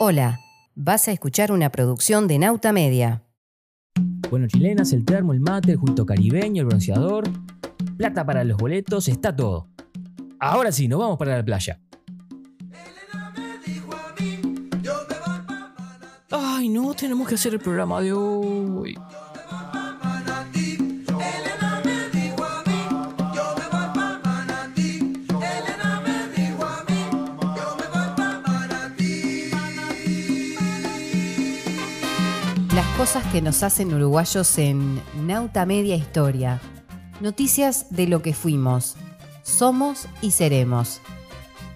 Hola, vas a escuchar una producción de Nauta Media. Bueno, chilenas, el termo, el mate, el juguito caribeño, el bronceador, plata para los boletos, está todo. Ahora sí, nos vamos para la playa. Ay, no, tenemos que hacer el programa de hoy. Las cosas que nos hacen uruguayos en Nauta Media Historia. Noticias de lo que fuimos, somos y seremos.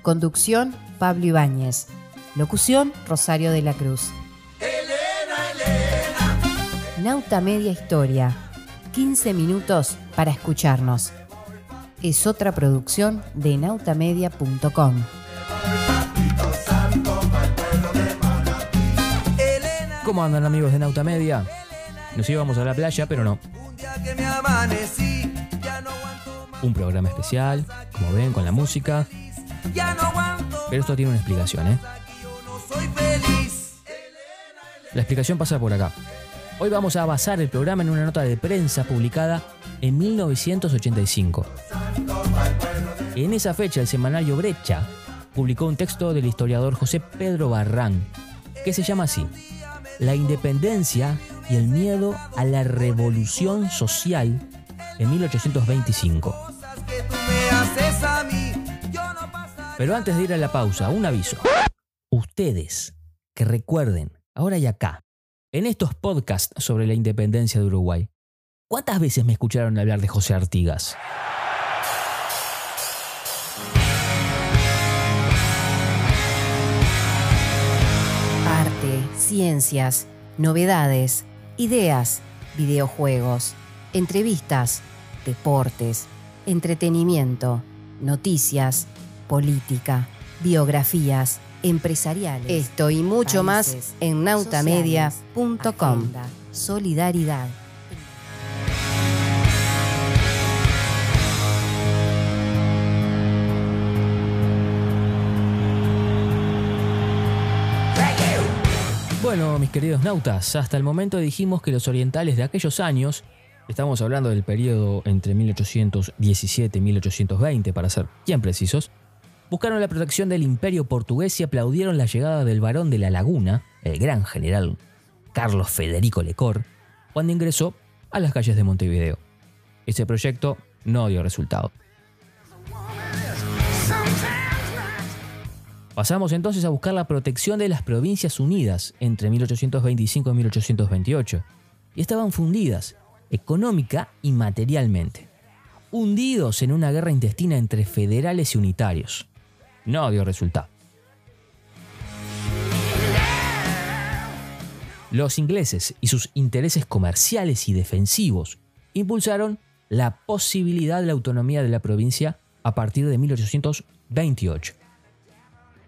Conducción, Pablo Ibáñez. Locución, Rosario de la Cruz. Nauta Media Historia. 15 minutos para escucharnos. Es otra producción de nautamedia.com. ¿Cómo andan amigos de Nauta Media? Nos íbamos a la playa, pero no. Un programa especial, como ven, con la música. Pero esto tiene una explicación, ¿eh? La explicación pasa por acá. Hoy vamos a basar el programa en una nota de prensa publicada en 1985. En esa fecha, el semanario Brecha publicó un texto del historiador José Pedro Barrán, que se llama así: La independencia y el miedo a la revolución social en 1825. Pero antes de ir a la pausa, un aviso. Ustedes que recuerden, ahora y acá, en estos podcasts sobre la independencia de Uruguay, ¿cuántas veces me escucharon hablar de José Artigas? Ciencias, novedades, ideas, videojuegos, entrevistas, deportes, entretenimiento, noticias, política, biografías, empresariales. Esto y mucho más en nautamedia.com. Solidaridad. Bueno, mis queridos nautas, hasta el momento dijimos que los orientales de aquellos años, estamos hablando del periodo entre 1817 y 1820 para ser bien precisos, buscaron la protección del imperio portugués y aplaudieron la llegada del varón de la laguna, el gran general Carlos Federico Lecor, cuando ingresó a las calles de Montevideo. Ese proyecto no dio resultado. Pasamos entonces a buscar la protección de las provincias unidas entre 1825 y 1828, y estaban fundidas económica y materialmente, hundidos en una guerra intestina entre federales y unitarios. No dio resultado. Los ingleses y sus intereses comerciales y defensivos impulsaron la posibilidad de la autonomía de la provincia a partir de 1828.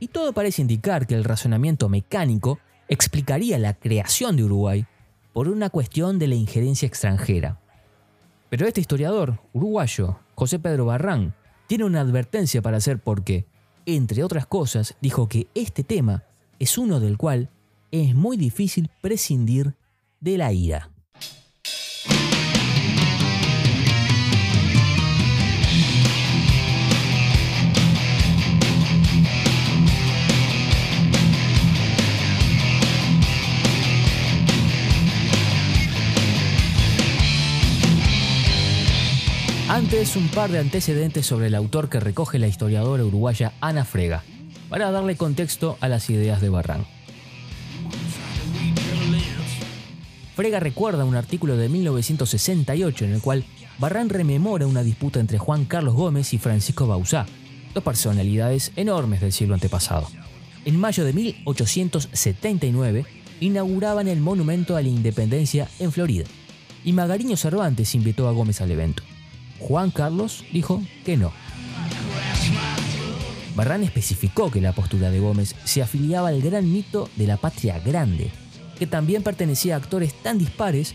Y todo parece indicar que el razonamiento mecánico explicaría la creación de Uruguay por una cuestión de la injerencia extranjera. Pero este historiador uruguayo, José Pedro Barrán, tiene una advertencia para hacer porque, entre otras cosas, dijo que este tema es uno del cual es muy difícil prescindir de la ira. Antes, un par de antecedentes sobre el autor que recoge la historiadora uruguaya Ana Frega, para darle contexto a las ideas de Barran. Frega recuerda un artículo de 1968 en el cual Barran rememora una disputa entre Juan Carlos Gómez y Francisco Bauzá, dos personalidades enormes del siglo antepasado. En mayo de 1879 inauguraban el Monumento a la Independencia en Florida, y Magariño Cervantes invitó a Gómez al evento. Juan Carlos dijo que no. Barrán especificó que la postura de Gómez se afiliaba al gran mito de la patria grande, que también pertenecía a actores tan dispares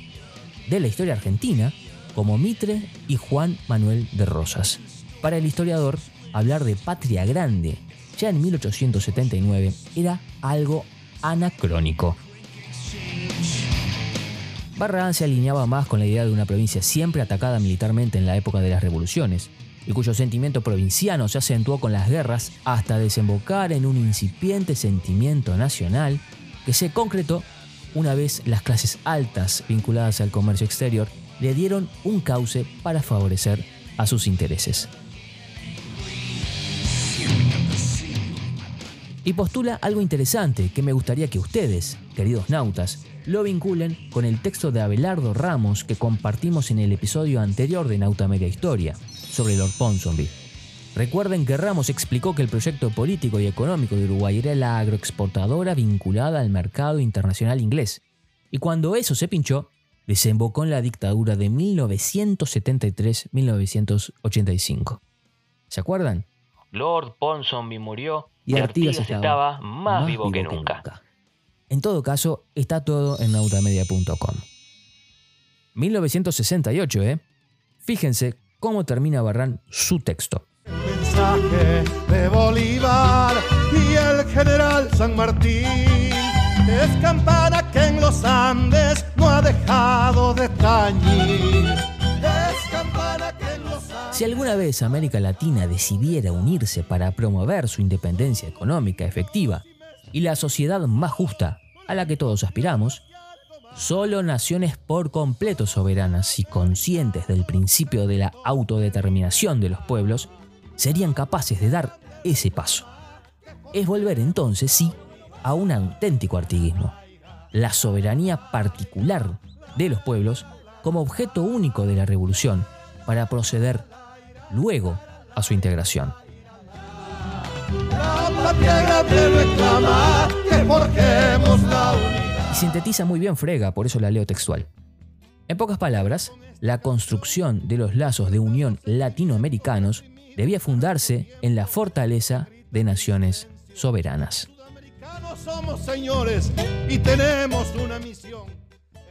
de la historia argentina como Mitre y Juan Manuel de Rosas. Para el historiador, hablar de patria grande ya en 1879 era algo anacrónico. Barragán se alineaba más con la idea de una provincia siempre atacada militarmente en la época de las revoluciones, y cuyo sentimiento provinciano se acentuó con las guerras hasta desembocar en un incipiente sentimiento nacional que se concretó una vez las clases altas vinculadas al comercio exterior le dieron un cauce para favorecer a sus intereses. Y postula algo interesante que me gustaría que ustedes, queridos nautas, lo vinculen con el texto de Abelardo Ramos que compartimos en el episodio anterior de Nauta Media Historia, sobre Lord Ponsonby. Recuerden que Ramos explicó que el proyecto político y económico de Uruguay era la agroexportadora vinculada al mercado internacional inglés. Y cuando eso se pinchó, desembocó en la dictadura de 1973-1985. ¿Se acuerdan? Lord Ponsonby murió y Artigas estaba, más, vivo, que, nunca. En todo caso, está todo en nautamedia.com. 1968, ¿eh? Fíjense cómo termina Barran su texto. El mensaje de Bolívar y el general San Martín es campana que en los Andes no ha dejado de tañir. Si alguna vez América Latina decidiera unirse para promover su independencia económica efectiva y la sociedad más justa a la que todos aspiramos, solo naciones por completo soberanas y conscientes del principio de la autodeterminación de los pueblos serían capaces de dar ese paso. Es volver entonces, sí, a un auténtico artiguismo, la soberanía particular de los pueblos como objeto único de la revolución para proceder luego a su integración. Y sintetiza muy bien Frega, por eso la leo textual. En pocas palabras, la construcción de los lazos de unión latinoamericanos debía fundarse en la fortaleza de naciones soberanas.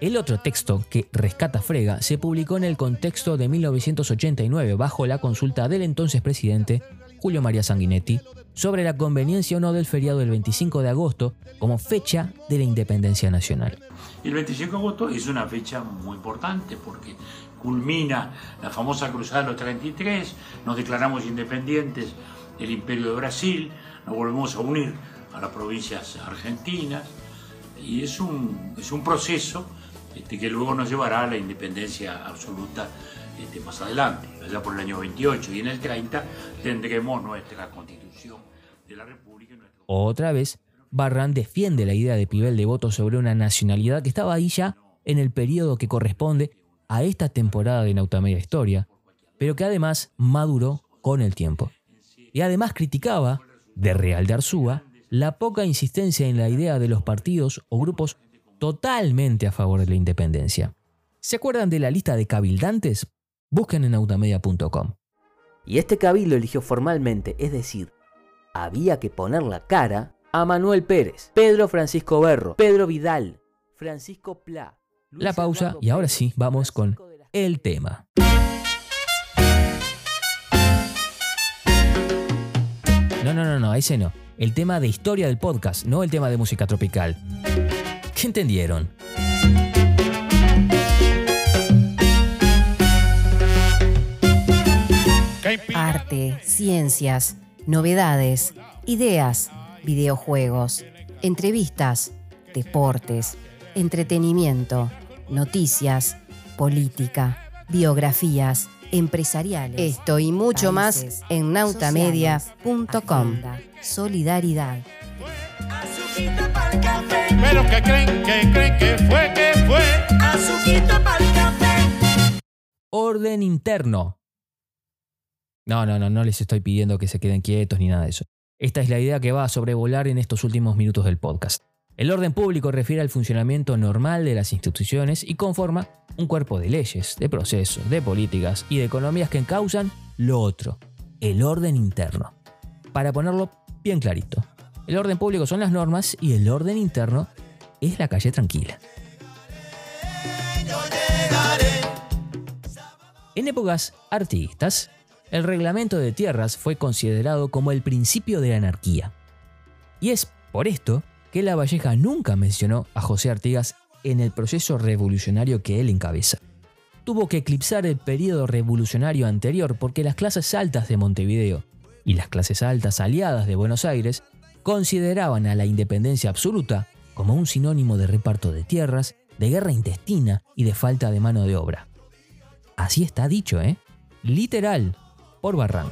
El otro texto que rescata Frega se publicó en el contexto de 1989 bajo la consulta del entonces presidente Julio María Sanguinetti sobre la conveniencia o no del feriado del 25 de agosto como fecha de la independencia nacional. El 25 de agosto es una fecha muy importante porque culmina la famosa Cruzada de los 33, nos declaramos independientes del Imperio de Brasil, nos volvemos a unir a las provincias argentinas y es un, es un proceso este, que luego nos llevará a la independencia absoluta este, más adelante, allá por el año 28 y en el 30 tendremos nuestra constitución de la República. Otra vez, Barran defiende la idea de Pibel de voto sobre una nacionalidad que estaba ahí ya en el periodo que corresponde a esta temporada de Nautamedia Historia, pero que además maduró con el tiempo. Y además criticaba, de Real de Arzúa, la poca insistencia en la idea de los partidos o grupos totalmente a favor de la independencia. ¿Se acuerdan de la lista de cabildantes? Busquen en autamedia.com. Y este cabildo eligió formalmente, es decir, había que poner la cara a Manuel Pérez, Pedro Francisco Berro, Pedro Vidal, Francisco Pla. La pausa y ahora sí, vamos con el tema. No, no, no, no, ese no. El tema de historia del podcast, no el tema de música tropical. ¿Qué entendieron? Arte, ciencias, novedades, ideas, videojuegos, entrevistas, deportes, entretenimiento, noticias, política, biografías, empresariales. Esto y mucho más en nautamedia.com. Solidaridad. Pero que creen, que creen que fue, que fue. Orden interno. No, no, no, no les estoy pidiendo que se queden quietos ni nada de eso. Esta es la idea que va a sobrevolar en estos últimos minutos del podcast. El orden público refiere al funcionamiento normal de las instituciones y conforma un cuerpo de leyes, de procesos, de políticas y de economías que encausan lo otro, el orden interno. Para ponerlo bien clarito, el orden público son las normas y el orden interno es la calle tranquila. En épocas artiguistas, el reglamento de tierras fue considerado como el principio de la anarquía. Y es por esto que La Valleja nunca mencionó a José Artigas en el proceso revolucionario que él encabeza. Tuvo que eclipsar el periodo revolucionario anterior porque las clases altas de Montevideo y las clases altas aliadas de Buenos Aires consideraban a la independencia absoluta como un sinónimo de reparto de tierras, de guerra intestina y de falta de mano de obra. Así está dicho, ¿eh? Literal, por Barran.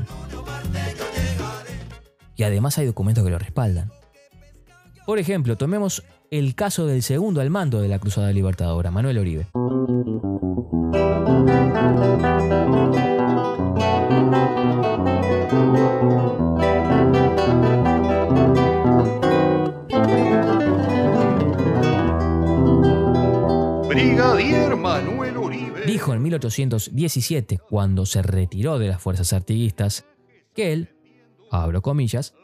Y además hay documentos que lo respaldan. Por ejemplo, tomemos el caso del segundo al mando de la Cruzada Libertadora, Manuel Oribe. Dijo en 1817, cuando se retiró de las fuerzas artiguistas, que él, abro comillas,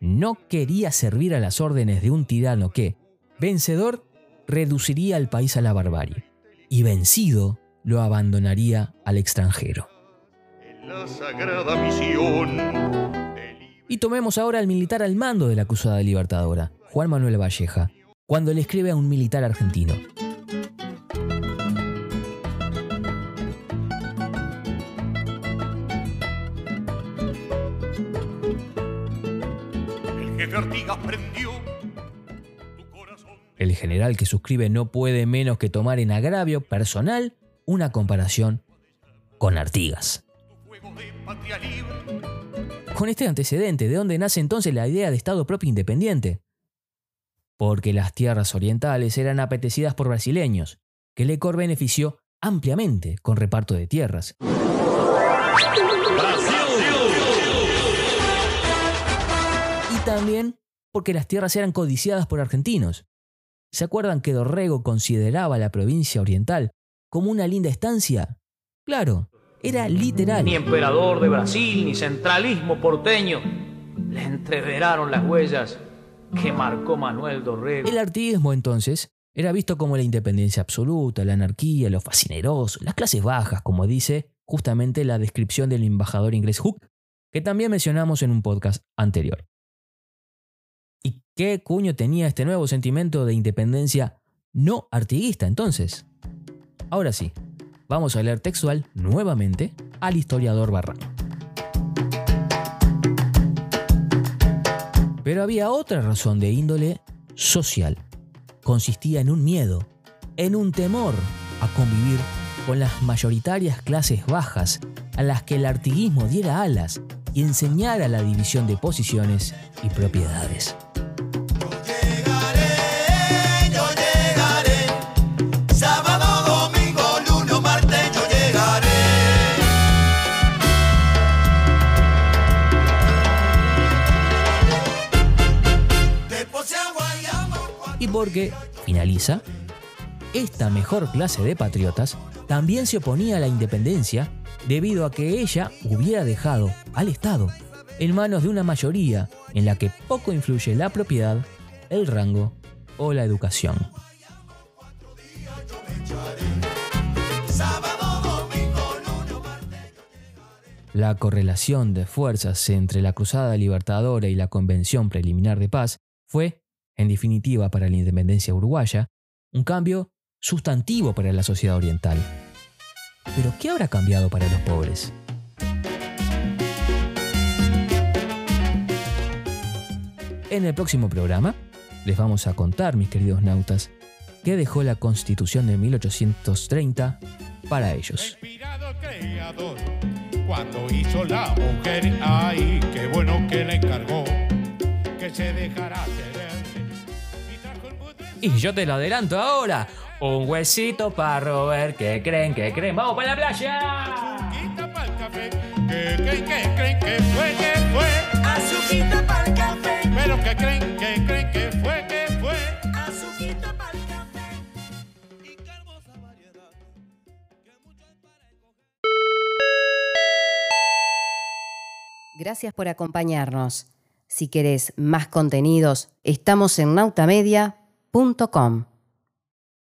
no quería servir a las órdenes de un tirano que, vencedor, reduciría al país a la barbarie, y vencido, lo abandonaría al extranjero. Y tomemos ahora al militar al mando de la Cruzada Libertadora, Juan Manuel Valleja, cuando le escribe a un militar argentino. El prendió general que suscribe no puede menos que tomar en agravio personal una comparación con Artigas. Con este antecedente, ¿de dónde nace entonces la idea de Estado propio independiente? Porque las tierras orientales eran apetecidas por brasileños, que Lecor benefició ampliamente con reparto de tierras. También porque las tierras eran codiciadas por argentinos. ¿Se acuerdan que Dorrego consideraba la provincia oriental como una linda estancia? Claro, era literal. Ni emperador de Brasil, ni centralismo porteño. Le entreveraron las huellas que marcó Manuel Dorrego. El artiguismo entonces era visto como la independencia absoluta, la anarquía, lo fascineroso, las clases bajas, como dice justamente la descripción del embajador inglés Hook, que también mencionamos en un podcast anterior. ¿Y qué cuño tenía este nuevo sentimiento de independencia no artiguista entonces? Ahora sí, vamos a leer textual nuevamente al historiador Barran. Pero había otra razón de índole social. Consistía en un miedo, en un temor a convivir con las mayoritarias clases bajas a las que el artiguismo diera alas y enseñara la división de posiciones y propiedades. Porque, finaliza, esta mejor clase de patriotas también se oponía a la independencia debido a que ella hubiera dejado al Estado en manos de una mayoría en la que poco influye la propiedad, el rango o la educación. La correlación de fuerzas entre la Cruzada Libertadora y la Convención Preliminar de Paz fue, en definitiva para la independencia uruguaya, un cambio sustantivo para la sociedad oriental. Pero ¿qué habrá cambiado para los pobres? En el próximo programa les vamos a contar, mis queridos nautas, qué dejó la Constitución de 1830 para ellos. Y yo te lo adelanto ahora. Un huesito para roer. ¿Qué creen? ¿Qué creen? ¡Vamos para la playa! Que creen, que creen que fue, que fue, Azuquita pa'l café, pero que creen, que creen que fue, que fue. azuquita pa'l café. Y qué hermosa variedad. que mucho hay para escoger. Gracias por acompañarnos. Si querés más contenidos, estamos en nautamedia.com.